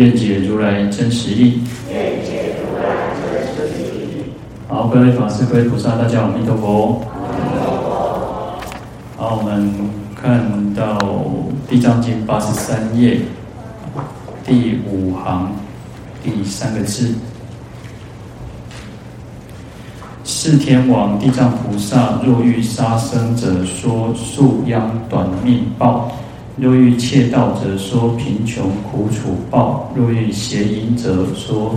愿解如来真实义。好，各位法师、各位菩萨，大家阿弥陀佛。好，我们看到《地藏经》八十三页第五行第三个字。四天王地藏菩萨，若欲杀生者，说树殃短命报；若遇窃盗者，说贫穷苦楚报；若遇邪淫者，说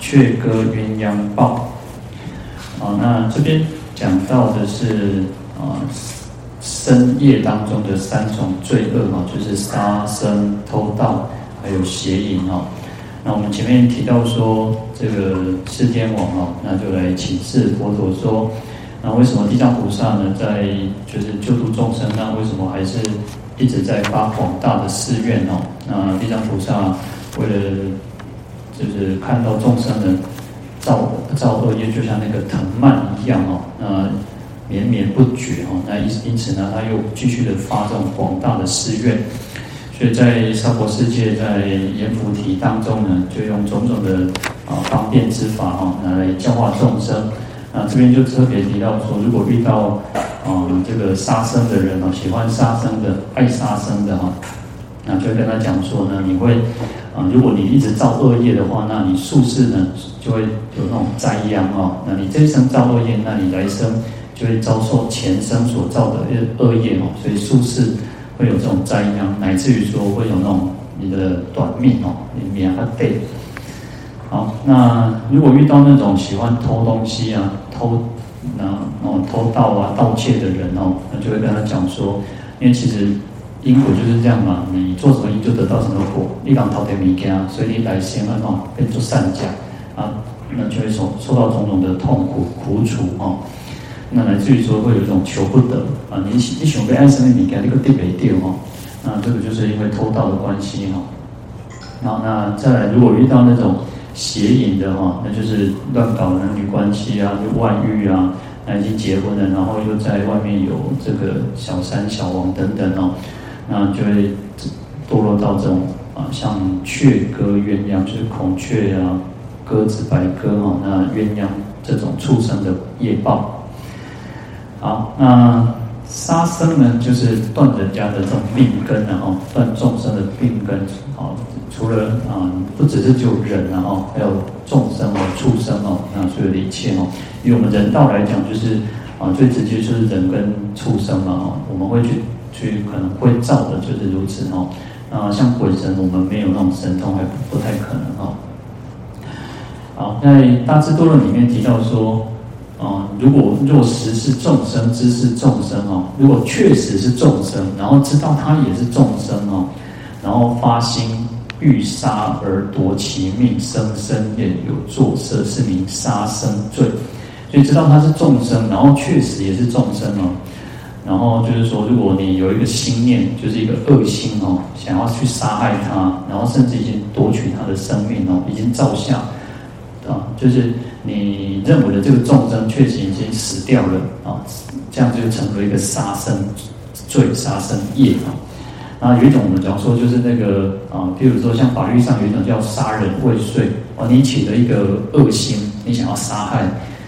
却歌鸳鸯报。啊，那这边讲到的是啊，深夜当中的三种罪恶哈，就是杀生、偷盗，还有邪淫哈。那我们前面提到说，这个世天王哦，那就来请示佛陀说，那为什么地藏菩萨呢，在就是救度众生，那为什么还是一直在发广大的誓愿哦？那地藏菩萨为了就是看到众生的造造恶业，就像那个藤蔓一样哦，那绵绵不绝哦，那因因此呢，他又继续的发这种广大的誓愿。所以在娑婆世界，在阎浮提当中呢，就用种种的啊方便之法哈，来教化众生。那，这边就特别提到说，如果遇到啊这个杀生的人哦，喜欢杀生的、爱杀生的哈，那就跟他讲说呢，你会啊，如果你一直造恶业的话，那你宿世呢就会有那种灾殃哦。那你这一生造恶业，那你来生就会遭受前生所造的恶业哦。所以宿世。会有这种灾殃，乃至于说会有那种你的短命哦，你命啊对。好，那如果遇到那种喜欢偷东西啊、偷那哦偷盗啊、盗窃的人哦，那就会跟他讲说，因为其实因果就是这样嘛，你做什么因就得到什么果。你讲偷点物件，所以你来先哦变做善假啊，那就会受受到种种的痛苦苦楚哦。那来自于说会有一种求不得啊，你你想被爱生命，你给那个地没掉哈，那这个就是因为偷盗的关系哈。然后那再来，如果遇到那种邪淫的哈，那就是乱搞男女关系啊，就外遇啊，那已经结婚了，然后又在外面有这个小三小王等等哦，那就会堕落到这种啊，像雀鸽鸳鸯，就是孔雀啊、鸽子、白鸽哈，那鸳鸯这种畜生的业报。好，那杀生呢，就是断人家的这种命根，然后断众生的病根。啊，除了啊，不只是就人，然后还有众生哦，畜生哦，那所有的一切哦，以我们人道来讲，就是啊，最直接就是人跟畜生嘛，哈，我们会去去可能会造的，就是如此哦。啊，像鬼神，我们没有那种神通，还不太可能哦。好，在《大智度论》里面提到说。啊，如果若实是众生，知是众生哦，如果确实是众生，然后知道他也是众生哦，然后发心欲杀而夺其命，生身便有作色，是名杀生罪。所以知道他是众生，然后确实也是众生哦，然后就是说，如果你有一个心念，就是一个恶心哦，想要去杀害他，然后甚至已经夺取他的生命哦，已经造下啊，就是。你认为的这个众生确实已经死掉了啊，这样就成为一个杀生罪、杀生业啊。那有一种我们讲说，就是那个啊，比如说像法律上有一种叫杀人未遂啊，你起了一个恶心，你想要杀害，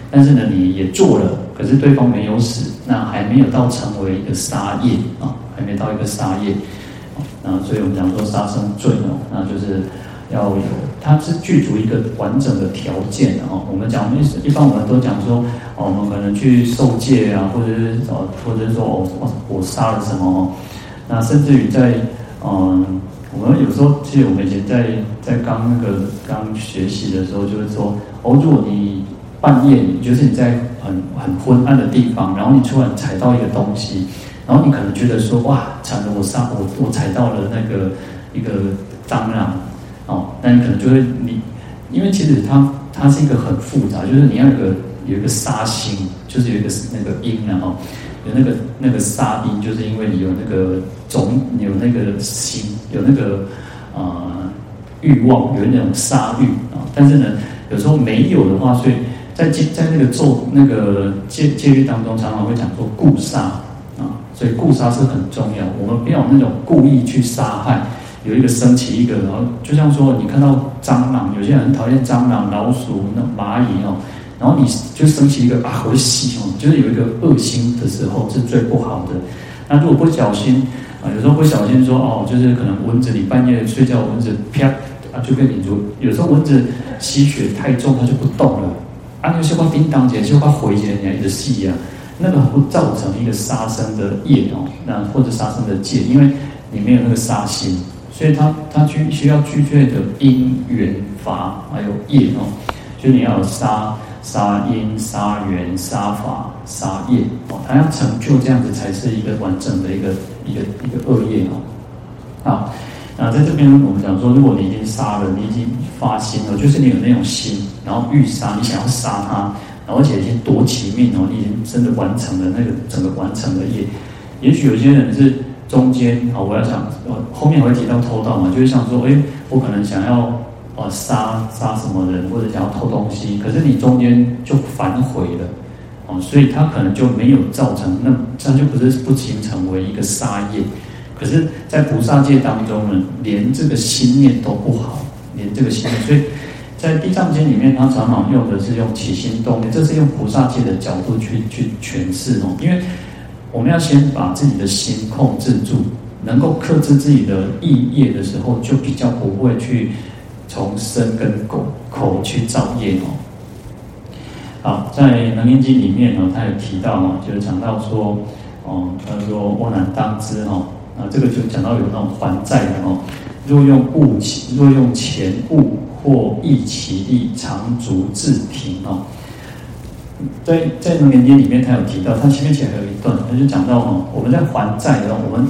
但是呢你也做了，可是对方没有死，那还没有到成为一个杀业啊，还没到一个杀业啊，所以我们讲说杀生罪呢，那就是。要有，它是具足一个完整的条件的哦。我们讲，一一般我们都讲说，哦，我们可能去受戒啊，或者是哦，或者是说，我我我杀了什么。那甚至于在，嗯，我们有时候，其实我们以前在在刚那个刚学习的时候，就是说，哦，如果你半夜，就是你在很很昏暗的地方，然后你突然踩到一个东西，然后你可能觉得说，哇，惨了，我杀我我踩到了那个一个蟑螂。哦，那你可能就会你，因为其实它它是一个很复杂，就是你要有个有一个杀心，就是有一个那个因然后有那个那个杀因，就是因为你有那个种，有那个心，有那个呃欲望，有那种杀欲啊。但是呢，有时候没有的话，所以在戒在那个咒那个戒戒律当中，常常会讲说故杀啊。所以故杀是很重要，我们不要那种故意去杀害，有一个升起一个，然后就像说你看到蟑螂，有些人讨厌蟑螂、老鼠、那蚂蚁哦，然后你就升起一个啊，好喜哦，就是有一个恶心的时候是最不好的。那如果不小心啊，有时候不小心说哦，就是可能蚊子你半夜睡觉，蚊子啪啊就被你住，有时候蚊子吸血太重，它就不动了，啊，有些话叮当姐就怕回去人家一直吸呀。那个会造成一个杀生的业哦，那或者杀生的戒，因为你没有那个杀心，所以他他需需要具备的因缘法还有业哦，就你要杀杀因、杀缘、杀法、杀业哦，他要成就这样子才是一个完整的一个一个一个恶业哦。好，那在这边我们讲说，如果你已经杀了，你已经发心了，就是你有那种心，然后欲杀，你想要杀他。而且已经夺其命哦，你已经真的完成了那个整个完成的业。也许有些人是中间啊，我要想，后面我会提到偷盗嘛，就是想说，哎，我可能想要啊杀杀什么人，或者想要偷东西，可是你中间就反悔了哦，所以他可能就没有造成，那这样就不是不形成为一个杀业。可是，在菩萨戒当中呢，连这个心念都不好，连这个心念，所以。在《地藏经》里面，他常常用的是用起心动念，这是用菩萨戒的角度去去诠释哦。因为我们要先把自己的心控制住，能够克制自己的意业的时候，就比较不会去从身跟口口去造业哦。好，在《楞严经》里面呢，他有提到哦，就是讲到说，哦，他说：“阿难当知哦，啊，这个就讲到有那种还债的哦，若用物起，若用钱物。”或益其力，常足自停哦。在在《楞严经》里面，他有提到，他前面前还有一段，他就讲到哦，我们在还债的时候，我们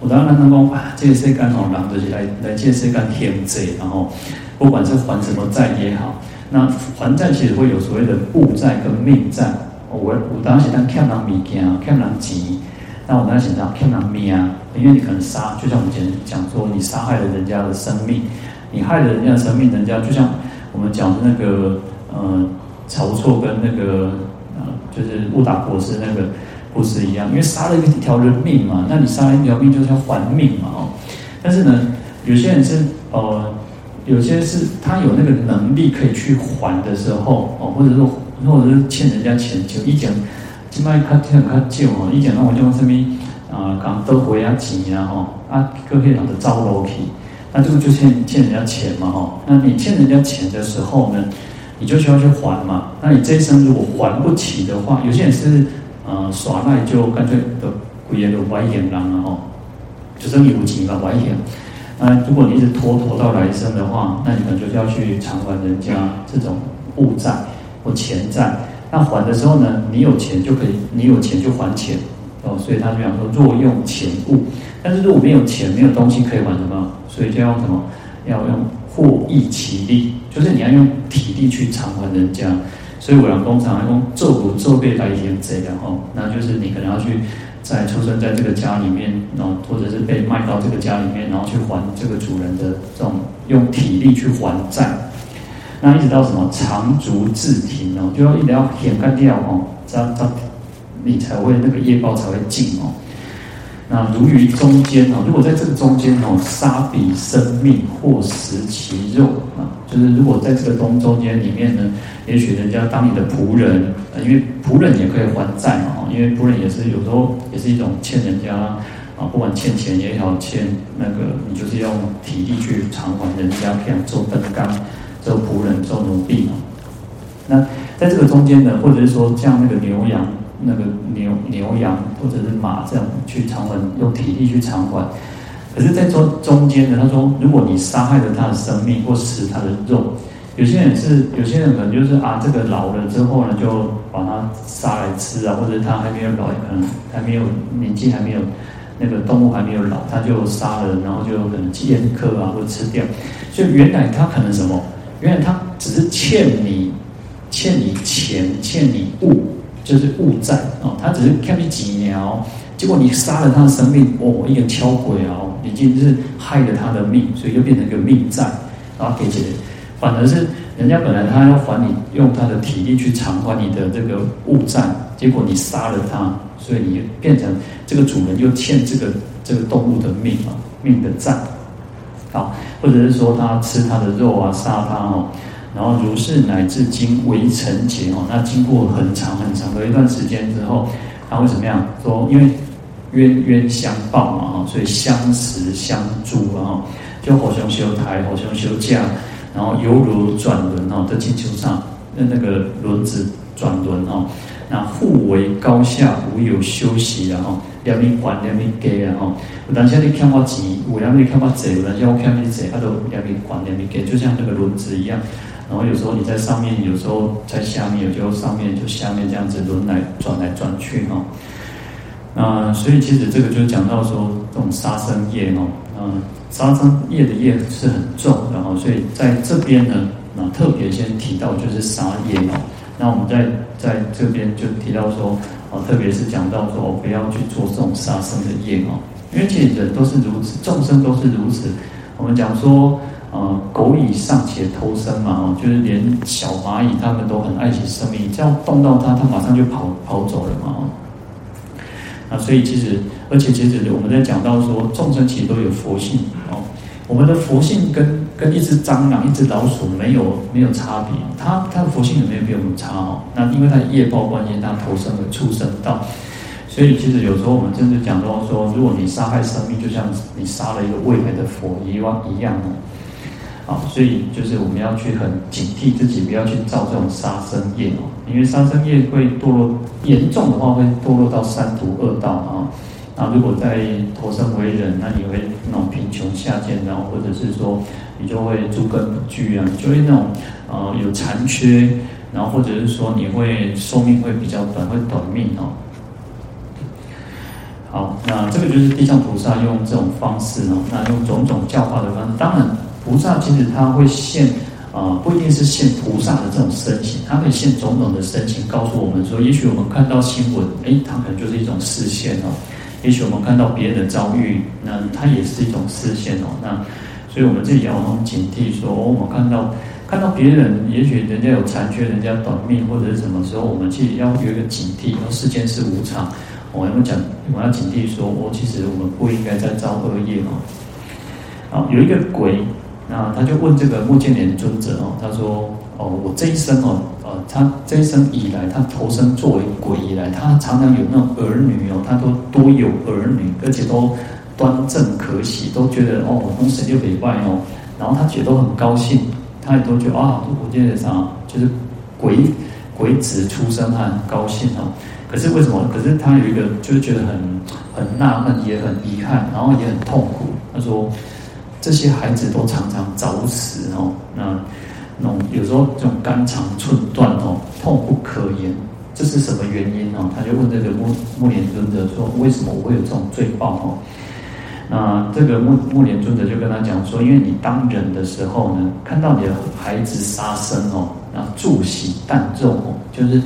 我当然能够啊，借谁干哦，然后就来来借谁干天债，然后不管是还什么债也好，那还债其实会有所谓的物债跟命债。我我当时当欠人物件，欠人钱，那我当时想欠人命啊，因为你可能杀，就像我们前讲说，你杀害了人家的生命。你害了人家的生命，人家就像我们讲的那个呃晁错跟那个呃就是误打博士那个故事一样，因为杀了一条人命嘛，那你杀了一条命就是要还命嘛哦。但是呢，有些人是呃有些是他有那个能力可以去还的时候哦，或者说或者是欠人家钱，就一讲起码他欠他借哦，一讲那我就什么啊刚都回啊钱啊吼啊各位老的招楼去。那这个就欠欠人家钱嘛，哈。那你欠人家钱的时候呢，你就需要去还嘛。那你这一生如果还不起的话，有些人是呃耍赖，就干脆的鬼爷的歪眼狼了哈，就生有情嘛，歪眼。那如果你一直拖拖到来生的话，那你可能就要去偿还人家这种物债或钱债。那还的时候呢，你有钱就可以，你有钱就还钱哦。所以他就讲说，若用钱物，但是如果没有钱，没有东西可以还什么？所以就要什么？要用获益其利，就是你要用体力去偿还人家。所以我讲工厂，用做不做被来填这样哈，那就是你可能要去在出生在这个家里面，然后或者是被卖到这个家里面，然后去还这个主人的这种用体力去还债。那一直到什么长足自停哦，就要一定要填干掉哦，这样这样你才会那个业报才会尽哦。那如于中间哦，如果在这个中间哦，杀彼生命或食其肉啊，就是如果在这个东中间里面呢，也许人家当你的仆人，因为仆人也可以还债嘛，因为仆人也是有时候也是一种欠人家啊，不管欠钱也好，欠那个你就是用体力去偿还人家，这样做灯杆，做仆人，做奴婢嘛。那在这个中间呢，或者是说像那个牛羊。那个牛牛羊或者是马这样去偿还，用体力去偿还。可是，在中中间呢，他说，如果你杀害了他的生命或食他的肉，有些人是，有些人可能就是啊，这个老了之后呢，就把他杀来吃啊，或者他还没有老，可能还没有年纪还没有那个动物还没有老，他就杀了，然后就可能阉割啊，或者吃掉。所以原来他可能什么？原来他只是欠你，欠你钱，欠你物，就是物债哦。他只是欠你几年哦，结果你杀了他的生命，哦，一个敲鬼哦，已经是害了他的命，所以就变成一个命债，然后给钱。反而是人家本来他要还你，用他的体力去偿还你的这个物债，结果你杀了他，所以你变成这个主人又欠这个这个动物的命啊，命的债。好，或者是说他吃他的肉啊，杀他哦，然后如是乃至经微尘劫哦，那经过很长很长的一段时间之后，他会怎么样？说因为冤冤相报嘛哈，所以相识相助啊，就互相修台，互相修架。然后犹如转轮哦，在星球上那那个轮子转轮哦，那互为高下无有休息然后两边还两边给然后，有当下你看我钱，有当下你看我贼，有当下我看你贼，他都两边还两边给，就像那个轮子一样。然后有时候你在上面，有时候在下面，有时候上面就下面这样子轮来转来转去哈。那所以其实这个就讲到说这种杀生业哦，嗯。杀生业的业是很重，然后所以在这边呢，那特别先提到就是杀业哦。那我们在在这边就提到说，哦，特别是讲到说，不要去做这种杀生的业哦，因为其实人都是如此，众生都是如此。我们讲说，呃，狗蚁尚且偷生嘛，哦，就是连小蚂蚁他们都很爱惜生命，只要动到它，它马上就跑跑走了嘛，哦。那所以其实，而且其实我们在讲到说，众生其实都有佛性哦。我们的佛性跟跟一只蟑螂、一只老鼠没有没有差别，它它的佛性也没有比我们差哦。那因为它的业报关系，它投生了畜生道。所以其实有时候我们真的讲到说，如果你杀害生命，就像你杀了一个未来的佛一样一样哦。好，所以就是我们要去很警惕自己，不要去造这种杀生业哦，因为杀生业会堕落，严重的话会堕落到三途恶道啊。那如果在投生为人，那你会那种贫穷下贱，然后或者是说你就会诸根不具啊，就会那种呃有残缺，然后或者是说你会寿命会比较短，会短命哦。好，那这个就是地藏菩萨用这种方式哦，那用种种教化的方式，当然。菩萨其实他会现，啊、不一定是现菩萨的这种身形，他会现种种的身形，告诉我们说，也许我们看到新闻，诶，它可能就是一种视线哦；也许我们看到别人的遭遇，那它也是一种视线哦。那所以我们自己要很警惕说，哦、我们看到看到别人，也许人家有残缺，人家短命或者是什么时候，我们自己要有一个警惕，说世间是无常。我们讲，我们要警惕说，哦、其实我们不应该再造恶业哦。好，有一个鬼。那他就问这个目犍连尊者哦，他说哦，我这一生哦，呃，他这一生以来，他投生作为鬼以来，他常常有那种儿女哦，他都多有儿女，而且都端正可喜，都觉得哦，从神就礼拜哦，然后他觉得都很高兴，他也都觉得啊，我觉得啥，就是鬼鬼子出生，他很高兴哦。可是为什么？可是他有一个，就是觉得很很纳闷，也很遗憾，然后也很痛苦。他说。这些孩子都常常早死哦，那那有时候这种肝肠寸断哦，痛不可言，这是什么原因哦？他就问这个木木莲尊者说：为什么我会有这种罪报哦？那这个木木莲尊者就跟他讲说：因为你当人的时候呢，看到你的孩子杀生哦，然后祝喜诞咒哦，就是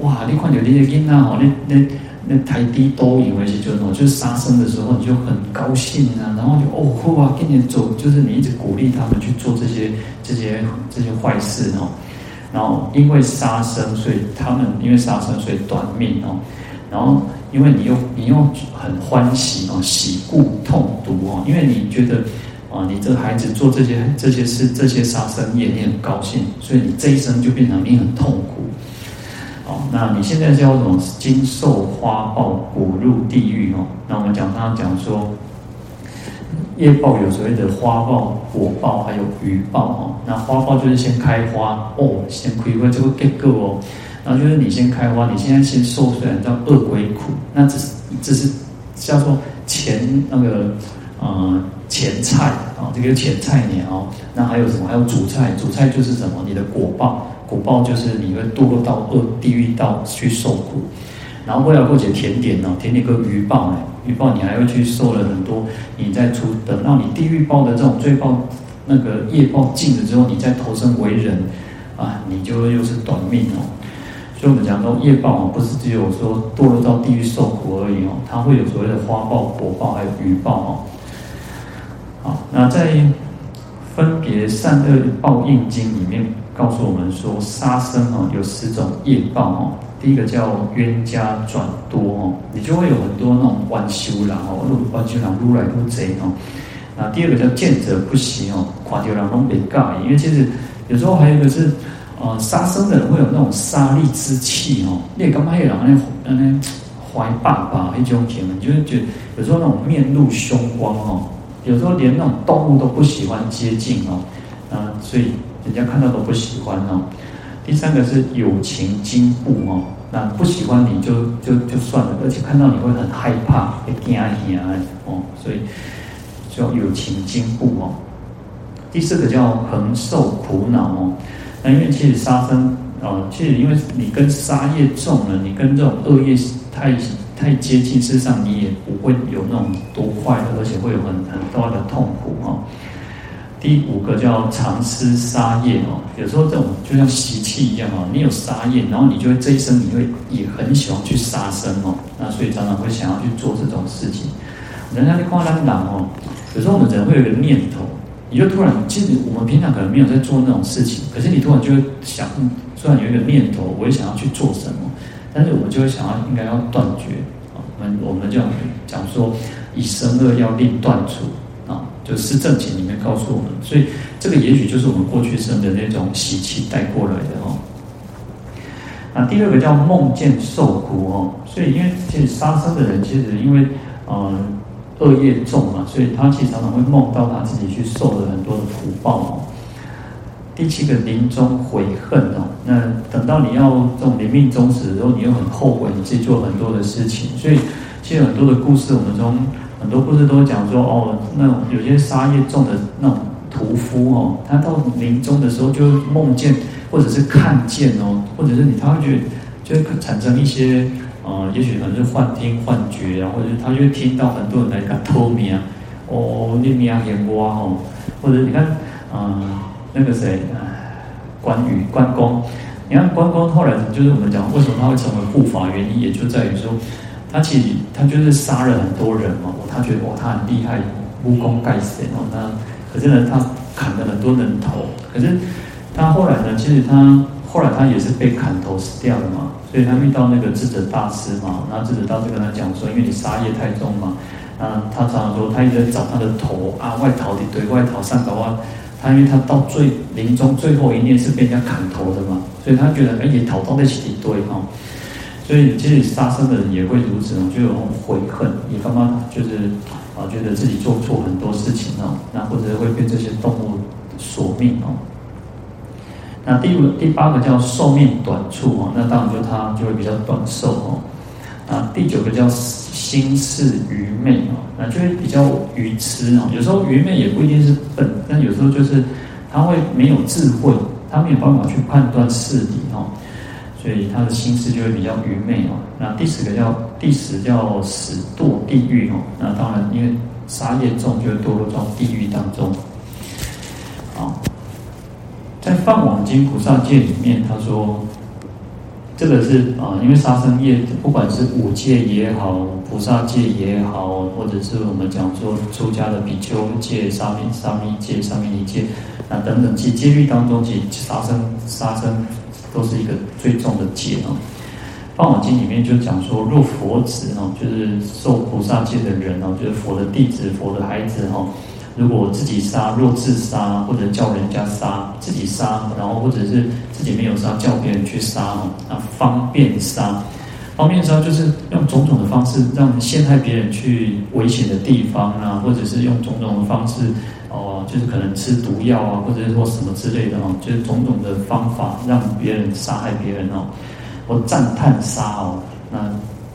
哇，你看有这些囡仔哦，那那。那台低都以为是就哦，就是杀生的时候你就很高兴啊，然后就哦哇，跟你走，就是你一直鼓励他们去做这些这些这些坏事哦，然后因为杀生，所以他们因为杀生所以短命哦，然后因为你又你又很欢喜哦，喜故痛毒哦，因为你觉得啊，你这孩子做这些这些事这些杀生业，你很高兴，所以你这一生就变成你很痛苦。哦，那你现在叫什么？经受花报，果入地狱哦。那我们讲，他讲说，业报有所谓的花报、果报，还有余报哦。那花报就是先开花哦，先亏亏这个结果哦。然后就是你先开花，你现在先受虽然叫恶鬼苦，那只是只是叫做前那个呃前菜啊，这个前菜年哦。那还有什么？还有主菜，主菜就是什么？你的果报。果报就是你会堕落到恶地狱道去受苦，然后为了过节甜点哦，甜点个鱼报呢，鱼报你还会去受了很多，你在出等到你地狱报的这种罪报那个业报尽了之后，你再投生为人啊，你就又是短命哦。所以我们讲到业报哦，不是只有说堕落到地狱受苦而已哦，它会有所谓的花报、果报还有余报哦。好，那在分别善恶报应经里面告诉我们说，杀生哦有十种业报哦。第一个叫冤家转多哦，你就会有很多那种弯修郎哦，路弯修郎撸来撸贼哦。那第二个叫见者不喜哦，看到人拢袂介，因为其实有时候还有一个是，呃，杀生的人会有那种杀戮之气哦。你干嘛黑人安尼安尼怀爸爸一种情，你就会觉得有时候那种面露凶光哦。有时候连那种动物都不喜欢接近哦，啊，所以人家看到都不喜欢哦。第三个是友情金布哦，那不喜欢你就就就算了，而且看到你会很害怕，会惊吓哦，所以叫友情金布哦。第四个叫恒受苦恼哦，那因为其实杀生哦，其实因为你跟杀业重了，你跟这种恶业太。太接近，事实上你也不会有那种多快乐，而且会有很很多的痛苦哦。第五个叫常吃杀业哦，有时候这种就像习气一样哦，你有杀业，然后你就会这一生你会也很喜欢去杀生哦，那所以常常会想要去做这种事情。人家的夸张讲哦，有时候我们人会有一个念头，你就突然，其实我们平常可能没有在做那种事情，可是你突然就会想，突然有一个念头，我也想要去做什么。但是我们就会想要应该要断绝啊，我们我们就讲说以生恶要令断除，就《是正经》里面告诉我们，所以这个也许就是我们过去生的那种习气带过来的哦。那第二个叫梦见受苦哦，所以因为其实杀生的人其实因为嗯恶业重嘛，所以他其实常常会梦到他自己去受了很多的苦报哦。第七个临终悔恨哦，那等到你要这种临命终时的时候，你又很后悔你自己做很多的事情，所以其实很多的故事，我们从很多故事都讲说哦，那种有些杀业重的那种屠夫哦，他到临终的时候就梦见或者是看见哦，或者是你他会觉得就会产生一些呃，也许可能是幻听幻觉啊，或者是他就会听到很多人来跟他偷名哦，你名嫌我哦，或者你看。呃那个谁，关羽关公，你看关公后来就是我们讲为什么他会成为护法，原因也就在于说，他其实他就是杀了很多人嘛，他觉得哦他很厉害，武功盖世哦，那可是呢他砍了很多人头，可是他后来呢，其实他后来他也是被砍头死掉了嘛，所以他遇到那个智者大师嘛，然后智者大师跟他讲说，因为你杀业太重嘛，啊他常常说他一直在找他的头啊外逃的对外逃上岛啊。他因为他到最临终最后一念是被人家砍头的嘛，所以他觉得哎也逃到那起一堆哦，所以其实杀生的人也会如此哦，就有那种悔恨，也刚刚就是啊觉得自己做错很多事情哦，那或者会被这些动物索命哦。那第五第八个叫寿命短促哦，那当然就他就会比较短寿哦。啊，第九个叫心事愚昧哦，那就会比较愚痴哦。有时候愚昧也不一定是笨，但有时候就是他会没有智慧，他没有办法去判断事理哦，所以他的心思就会比较愚昧哦。那第十个叫第十叫死堕地狱哦，那当然因为杀业重，就会堕落到地狱当中。好，在《放网经·菩萨戒》里面，他说。这个是啊，因为杀生业，不管是五戒也好，菩萨戒也好，或者是我们讲说出家的比丘戒、沙弥沙弥戒、沙弥尼戒啊等等，其戒律当中，其杀生杀生都是一个最重的戒哦。《梵网经》里面就讲说，若佛子哦，就是受菩萨戒的人哦，就是佛的弟子、佛的孩子哈。如果自己杀，若自杀，或者叫人家杀，自己杀，然后或者是自己没有杀，叫别人去杀哦，啊，方便杀，方便杀就是用种种的方式让陷害别人去危险的地方啊，或者是用种种的方式哦，就是可能吃毒药啊，或者是说什么之类的哦，就是种种的方法让别人杀害别人哦，或赞叹杀哦，那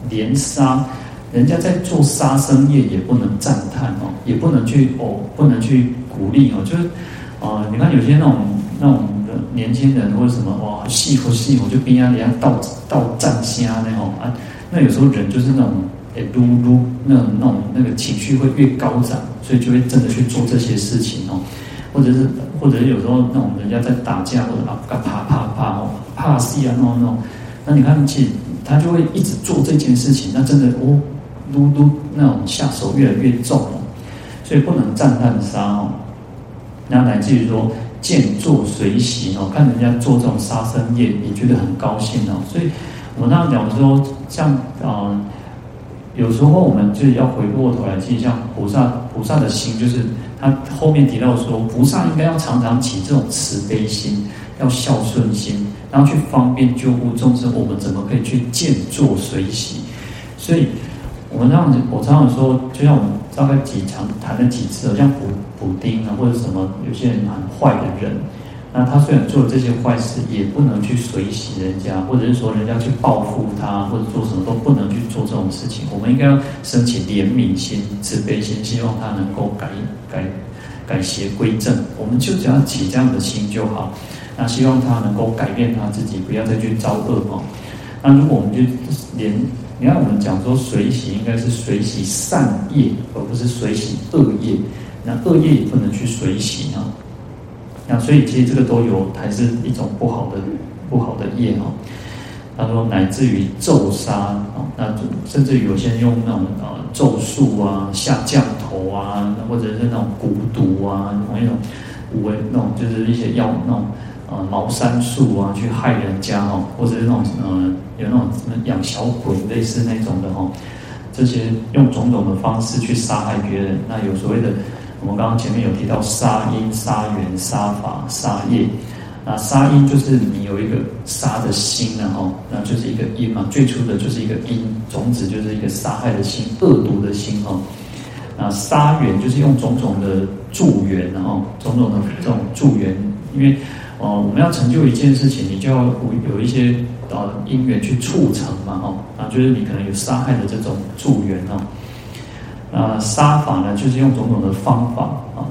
连杀。人家在做杀生业，也不能赞叹哦，也不能去哦，不能去鼓励哦，就是，呃，你看有些那种那种的年轻人或者什么哇，戏服戏服就边啊，人家倒倒赞虾那种啊，那有时候人就是那种撸撸那种那种那个情绪会越高涨，所以就会真的去做这些事情哦，或者是或者有时候那种人家在打架或者啊啪啪啪啪哦，怕死啊那种那种，那你看其实他就会一直做这件事情，那真的哦，撸撸那种下手越来越重哦，所以不能战叹杀哦，那乃至于说。见作随喜哦，看人家做这种杀生业，也觉得很高兴哦。所以，我们刚刚讲说，像啊、呃，有时候我们就要回过头来记，像菩萨，菩萨的心就是他后面提到说，菩萨应该要常常起这种慈悲心，要孝顺心，然后去方便救护众生。我们怎么可以去见坐随喜？所以。我们这样子，我常常说，就像我们大概几场谈了几次，像补补丁啊，或者什么，有些人很坏的人，那他虽然做了这些坏事，也不能去随喜人家，或者是说人家去报复他，或者做什么都不能去做这种事情。我们应该要升起怜悯心、慈悲心，希望他能够改改改邪归正。我们就只要起这样的心就好。那希望他能够改变他自己，不要再去造恶哦。那如果我们就连你看，我们讲说随喜应该是随喜善业，而不是随喜恶业。那恶业也不能去随喜啊。那所以其实这个都有，还是一种不好的不好的业哦。他说乃至于咒杀啊，那甚至于有些人用那种呃咒术啊、下降头啊，或者是那种蛊毒啊，那种五味那种就是一些药那种。呃，茅山术啊，去害人家哦，或者是那种呃，有那种什么养小鬼类似那种的哦，这些用种种的方式去杀害别人。那有所谓的，我们刚刚前面有提到杀因、杀缘、杀法、杀业。那杀因就是你有一个杀的心然后，那就是一个因嘛，最初的就是一个因，种子就是一个杀害的心、恶毒的心哦。那杀缘就是用种种的助缘，然后种种的这种助缘，因为。哦，我们要成就一件事情，你就要有一些呃因缘去促成嘛，哦，啊，就是你可能有杀害的这种助缘哦，啊，杀法呢，就是用种种的方法啊，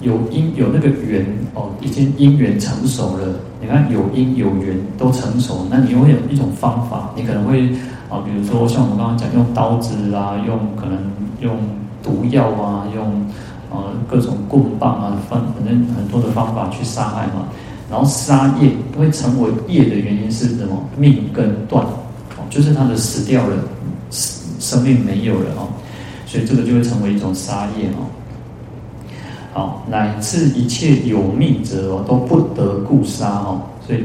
有因有那个缘哦，已经因缘成熟了，你看有因有缘都成熟，那你会有一种方法，你可能会啊，比如说像我们刚刚讲用刀子啊，用可能用毒药啊，用呃各种棍棒啊，反反正很多的方法去杀害嘛。然后杀业会成为业的原因是什么？命根断，哦，就是他的死掉了，生命没有了哦，所以这个就会成为一种杀业哦。好，乃至一切有命者哦，都不得故杀哦。所以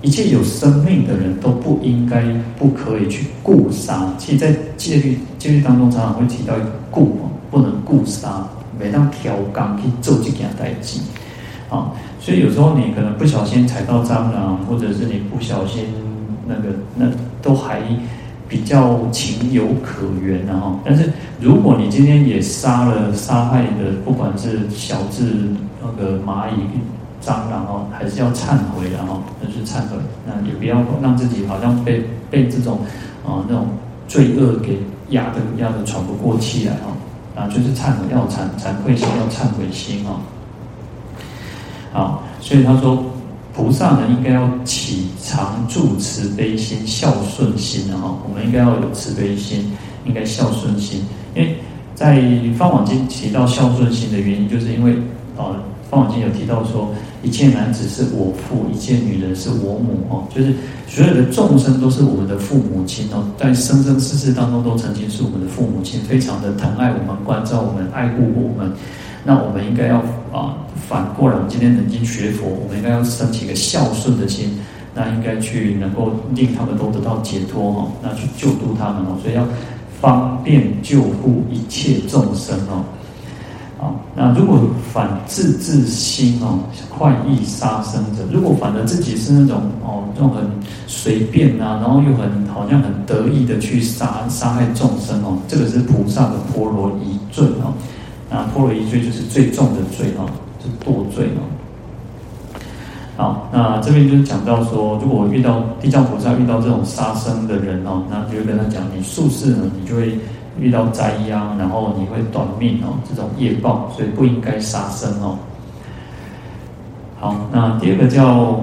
一切有生命的人都不应该、不可以去故杀。其实，在戒律戒律当中，常常会提到一个故哦，不能故杀，每当调刚去做这件代志。啊，所以有时候你可能不小心踩到蟑螂，或者是你不小心那个，那都还比较情有可原的哈。但是如果你今天也杀了杀害的，不管是小至那个蚂蚁、蟑螂哦，还是要忏悔的哈，就是忏悔。那也不要让自己好像被被这种啊那种罪恶给压得压得喘不过气来哈。啊，就是忏悔，要惭惭愧心，要忏悔心哈。好，所以他说，菩萨呢应该要起常住慈悲心、孝顺心的哈。我们应该要有慈悲心，应该孝顺心。因为在《方广经》提到孝顺心的原因，就是因为啊，《法华经》有提到说，一切男子是我父，一切女人是我母哦，就是所有的众生都是我们的父母亲哦，在生生世世当中都曾经是我们的父母亲，非常的疼爱我们、关照我们、爱护我们。那我们应该要啊，反过来，我们今天能经学佛，我们应该要升起一个孝顺的心，那应该去能够令他们都得到解脱哈，那去救度他们哦，所以要方便救护一切众生哦。啊，那如果反自自心哦，快意杀生者，如果反而自己是那种哦，那种很随便啊，然后又很好像很得意的去杀杀害众生哦，这个是菩萨的波罗夷罪哦。那波罗一罪就是最重的罪哦，是堕罪哦。好，那这边就是讲到说，如果遇到地藏菩萨遇到这种杀生的人哦，那就会跟他讲，你宿世呢，你就会遇到灾殃，然后你会短命哦，这种业报，所以不应该杀生哦。好，那第二个叫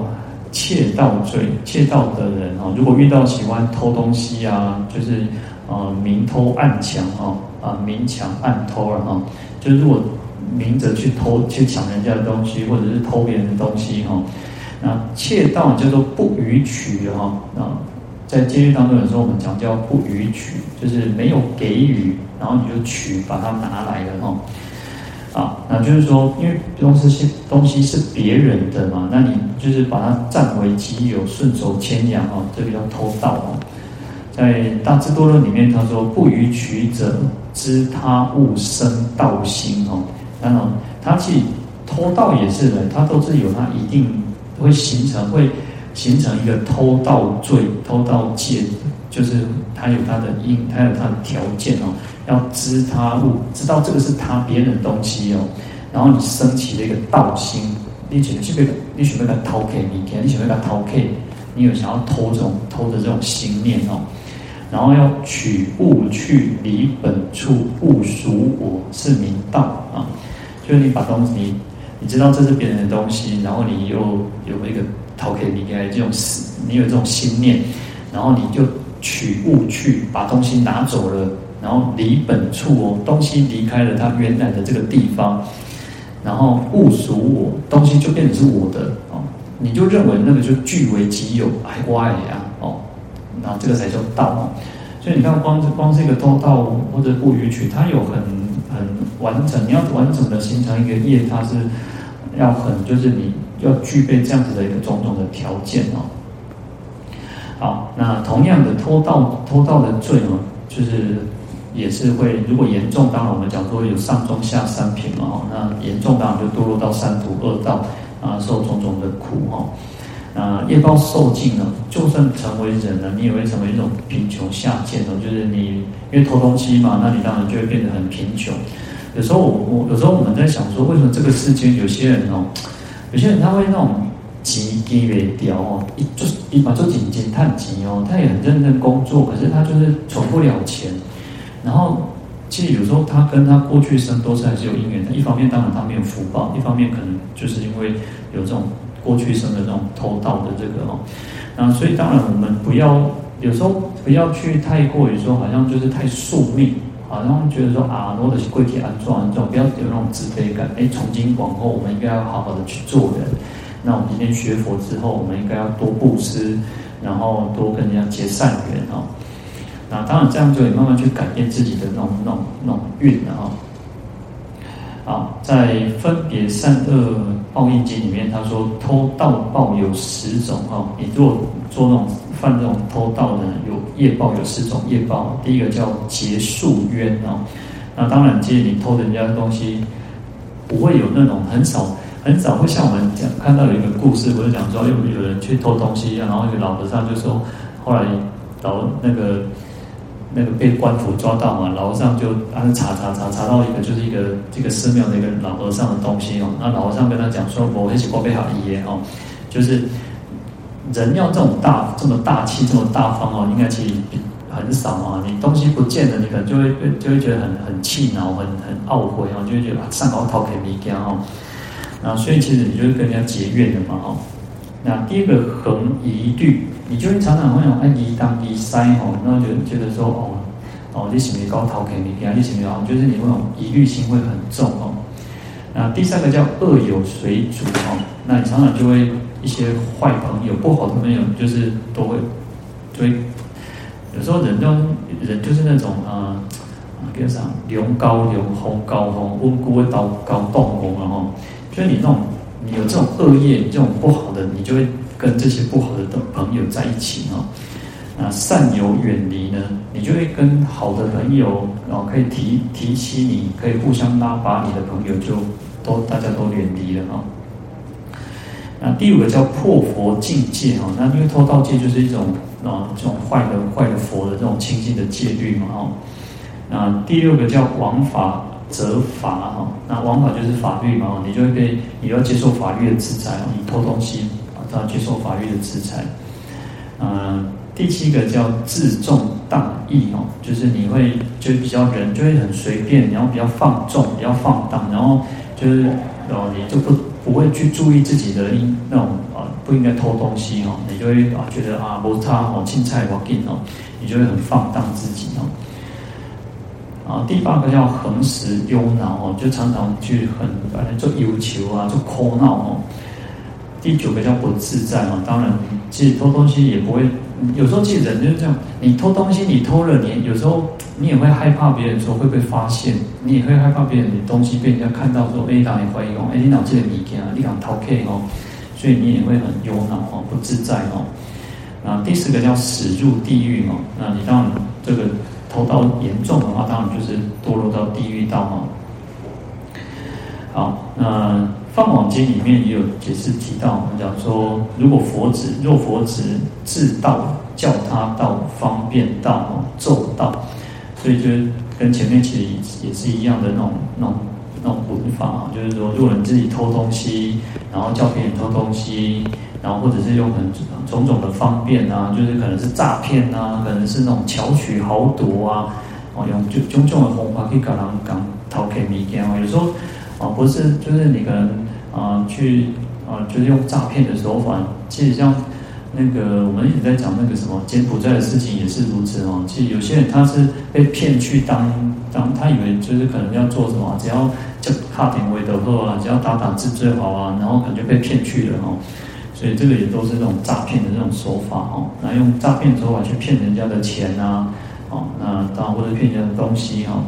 窃盗罪，窃盗的人啊，如果遇到喜欢偷东西啊，就是呃明偷暗抢啊，啊明抢暗偷了哈，就是如果明着去偷去抢人家的东西，或者是偷别人的东西哈，那窃盗叫做不予取哈，啊在监狱当中有时候我们讲叫不予取，就是没有给予，然后你就取把它拿来了哈。啊，那就是说，因为东西是东西是别人的嘛，那你就是把它占为己有，顺手牵羊哦，这个叫偷盗哦。在《大智多论》里面，他说：“不逾取者，知他物生盗心哦。”然后他去偷盗也是的，他都是有他一定会形成，会形成一个偷盗罪、偷盗戒，就是他有他的因，他有他的条件哦。要知他物，知道这个是他别人的东西哦，然后你升起了一个盗心，你准备你准备来偷 K，你看你准备来偷 K，你有想要偷这种偷的这种心念哦，然后要取物去离本处，物属我是明道啊，就是你把东西你你知道这是别人的东西，然后你又有一个逃可以离开这种你有这种心念，然后你就取物去，把东西拿走了。然后离本处哦，东西离开了它原来的这个地方，然后物属我，东西就变成是我的哦，你就认为那个就据为己有，哎乖呀哦，然后这个才叫道哦。所以你看，光光是一个偷盗或者不予取，它有很很完整，你要完整的形成一个业，它是要很就是你要具备这样子的一个种种的条件哦。好，那同样的偷盗偷盗的罪呢，就是。也是会，如果严重，当然我们讲说有上中下三品嘛，哦，那严重当然就堕落到三途恶道啊，受种种的苦哦哈。那业报受尽了，就算成为人了，你也会成为一种贫穷下贱哦。就是你因为偷东西嘛，那你当然就会变得很贫穷。有时候我我有时候我们在想说，为什么这个世间有些人哦，有些人他会那种急急为掉哦，一就是一把就紧紧叹急哦，他也很认真工作，可是他就是存不了钱。然后，其实有时候他跟他过去生都是还是有因缘的。一方面，当然他没有福报；一方面，可能就是因为有这种过去生的这种偷盗的这个哦。那所以，当然我们不要有时候不要去太过于说，好像就是太宿命，好像觉得说啊，我的跪体安装这种，不要有那种自卑感。哎，从今往后，我们应该要好好的去做人。那我们今天学佛之后，我们应该要多布施，然后多跟人家结善缘哦。那当然，这样就会慢慢去改变自己的那种、那种、那种运了哈。啊，在《分别善恶报应经》里面，他说偷盗报有十种哈。你如果做那种犯这种偷盗的，有业报有十种业报。第一个叫结宿冤啊。那当然，其实你偷人家的东西，不会有那种很少很少会像我们讲看到有一个故事，不是讲说有有人去偷东西，然后一个老和尚就说，后来老那个。那个被官府抓到嘛，老和尚就按查查查查到一个就是一个这个寺庙的一个老和尚的东西哦，那老和尚跟他讲说，我很喜欢被好一耶哦，就是人要这种大这么大气这么大方哦，应该其实很少啊。你东西不见了，你可能就会就会觉得很很气恼，很很懊悔哦，就会觉得啊上高讨给米家哦，那所以其实你就是跟人家结怨的嘛哦。那第一个恒疑虑。你就会常常会有哎疑当疑塞吼，然后就觉得说哦哦，你是不是高头给你啊？你是不是啊？就是你那种疑虑心会很重哦。那第三个叫恶有随逐哦，那你常常就会一些坏朋友、不好的朋友，就是都会就会。有时候人就人就是那种啊啊，叫啥？龙高龙，红高红，温故高高动红然后，所以你那种你有这种恶业、这种不好的，你就会。跟这些不好的朋友在一起哦，那善友远离呢，你就会跟好的朋友哦，可以提提起你，可以互相拉拔你的朋友，就都大家都远离了哦。那第五个叫破佛境界哈，那因为偷盗戒就是一种啊这种坏的坏的佛的这种清净的戒律嘛哦。那第六个叫王法则法哈，那王法就是法律嘛，你就会被你要接受法律的制裁哦，你偷东西。要接受法律的制裁。嗯，第七个叫自重荡逸哦，就是你会就比较人就会很随便，然后比较放纵，比较放荡，然后就是哦，你就不不会去注意自己的那种啊不应该偷东西哦，你就会啊觉得啊无差哦，青菜我给哦，你就会很放荡自己哦。啊，第八个叫横时忧恼哦，就常常去很反正做忧求啊，做哭闹哦。第九个叫不自在嘛，当然，其实偷东西也不会，有时候其实人就是这样，你偷东西，你偷了，你有时候你也会害怕别人说会被发现，你也会害怕别人的东西被人家看到说，哎，当你怀疑哦，哎，你脑子里物件啊，你敢偷 K 哦，所以你也会很忧恼哦，不自在哦。那第四个叫驶入地狱哦，那你当然这个偷盗严重的话，当然就是堕落到地狱道哦。好，那。《放网经》里面也有解释提到，我们讲说，如果佛子若佛子自道，教他道，方便道，咒道，所以就跟前面其实也是一样的那种那种那种文法啊，就是说，如果你自己偷东西，然后教别人偷东西，然后或者是用很种种的方便啊，就是可能是诈骗啊，可能是那种巧取豪夺啊，哦，用就种种的方法去搞人讲偷客物件啊，有时候。啊，不是，就是你可能啊，去啊，就是用诈骗的手法。其实像那个我们一直在讲那个什么柬埔寨的事情也是如此哦。其实有些人他是被骗去当当，他以为就是可能要做什么，只要叫卡点位的话，只要打打字最好啊，然后可能就被骗去了哦。所以这个也都是这种诈骗的这种手法哦。那用诈骗手法去骗人家的钱啊，哦，那当然或者骗人家的东西哈。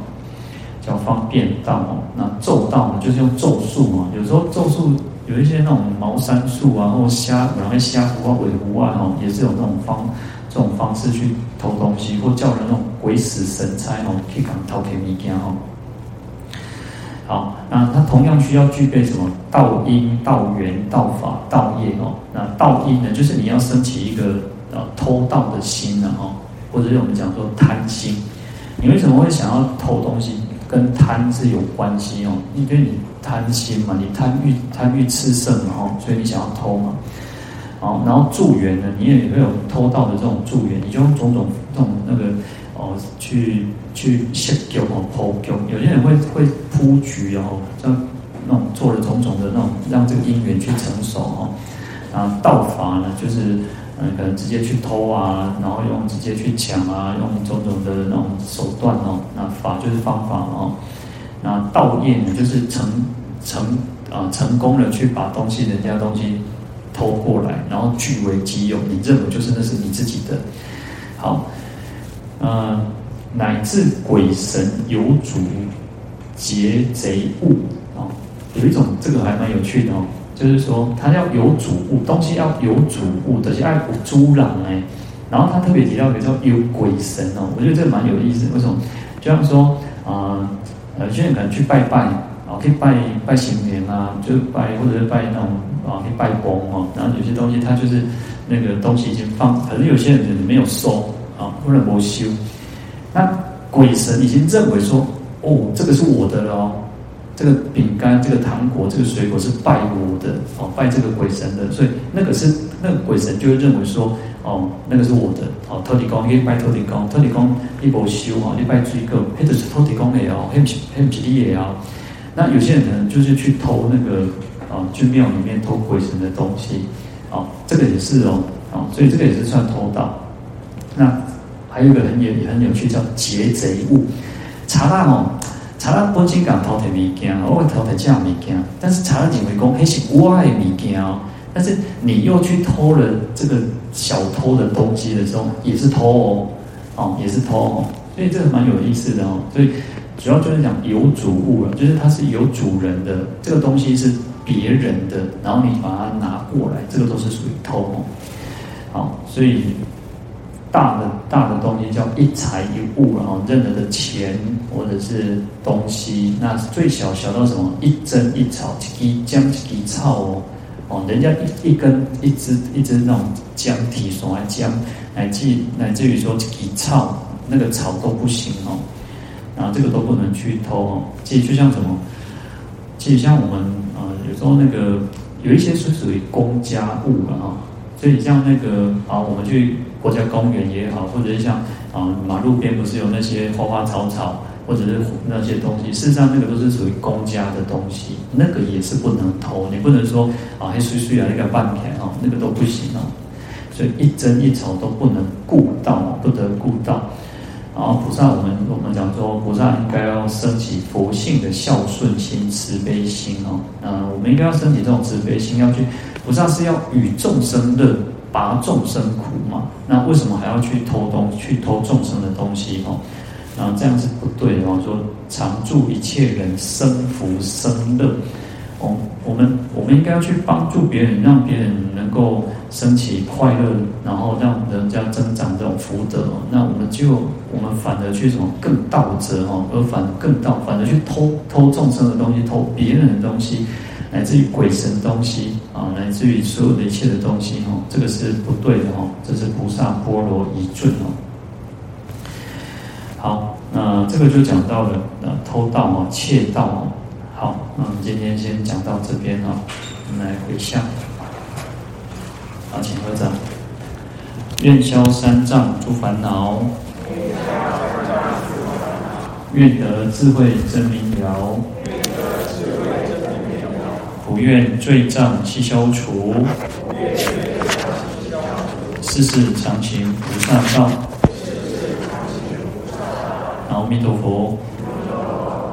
叫方便道哦，那咒道呢，就是用咒术嘛。有时候咒术有一些那种茅山术啊，或瞎，然后瞎符啊、鬼符啊，哈，也是有那种方这种方式去偷东西，或叫人那种鬼使神差哦，可以讲偷给物件哦。好，那它同样需要具备什么？道因、道缘、道法、道业哦。那道因呢，就是你要升起一个呃偷盗的心呢，哈，或者是我们讲说贪心。你为什么会想要偷东西？跟贪是有关系哦，因为你贪心嘛，你贪欲贪欲炽盛嘛，吼，所以你想要偷嘛，哦，然后助缘呢，你也会有偷盗的这种助缘，你就用种种这种那个哦，去去设局哦，铺局，有些人会会铺局哦，像那种做了种种的那种，让这个因缘去成熟哦，啊，道法呢就是。嗯，可能直接去偷啊，然后用直接去抢啊，用种种的那种手段哦。那法就是方法哦。那道业呢，就是成成啊成功了去把东西人家东西偷过来，然后据为己有，你认为就是那是你自己的。好，呃，乃至鬼神有主劫贼物啊，有一种这个还蛮有趣的哦。就是说，他要有主物，东西要有主物的，就爱古猪郎哎。然后他特别提到一个叫有鬼神哦，我觉得这个蛮有意思。为什么？就像说啊，呃，有些人可能去拜拜啊，可以拜拜神明啊，就拜或者是拜那种啊，可以拜公哦。然后有些东西他就是那个东西已经放，可是有些人可能没有收啊，或者没修。那鬼神已经认为说，哦，这个是我的了哦。这个饼干、这个糖果、这个水果是拜我的哦，拜这个鬼神的，所以那个是那个鬼神就会认为说哦，那个是我的哦。土地公，你拜土地公，土地公你无修哦，你拜水果，那就是土地公的哦，很很吉利的哦。那有些人呢，就是去偷那个啊，去庙里面偷鬼神的东西哦，这个也是哦，哦，所以这个也是算偷盗。那还有一个很也很有趣，叫劫贼物，查到哦。查拉本身讲偷摕物件，我偷摕这样物件，但是查拉认为讲，那是我的物件哦。但是你又去偷了这个小偷的东西的时候，也是偷哦，哦，也是偷哦。所以这个蛮有意思的哦。所以主要就是讲有主物了，就是它是有主人的，这个东西是别人的，然后你把它拿过来，这个都是属于偷哦。好，所以。大的大的东西叫一财一物，然后任何的钱或者是东西，那最小小到什么一针一草，一姜一草哦，哦，人家一一根一支一支那种姜体，所来姜，乃至乃至于说一草那个草都不行哦，啊，这个都不能去偷哦。其实就像什么，其实像我们啊，有时候那个有一些是属于公家物了啊。所以像那个啊，我们去国家公园也好，或者是像啊马路边不是有那些花花草草，或者是那些东西，事实上那个都是属于公家的东西，那个也是不能偷。你不能说啊，还随随啊那个半片啊，那个都不行哦。所以一针一草都不能顾到，不得顾到。然后菩萨，我们我们讲说，菩萨应该要升起佛性的孝顺心、慈悲心哦。嗯，我们应该要升起这种慈悲心，要去菩萨是要与众生乐，拔众生苦嘛。那为什么还要去偷东去偷众生的东西哦？然后这样是不对哦。说常助一切人生福生乐。哦，我们我们应该要去帮助别人，让别人能够升起快乐，然后让人家增长这种福德。那我们就我们反而去什么更盗贼哦，而反更道，反而去偷偷众生的东西，偷别人的东西，来自于鬼神东西啊，来自于所有的一切的东西哦，这个是不对的哦，这是菩萨波罗夷尽哦。好，那这个就讲到了呃偷盗哦，窃盗哦。好，那我们今天先讲到这边啊，我们来回向。好，请合掌。愿消三障诸烦恼，愿得智慧真明了，不愿罪障悉消除，世世常行菩萨道。阿弥陀佛。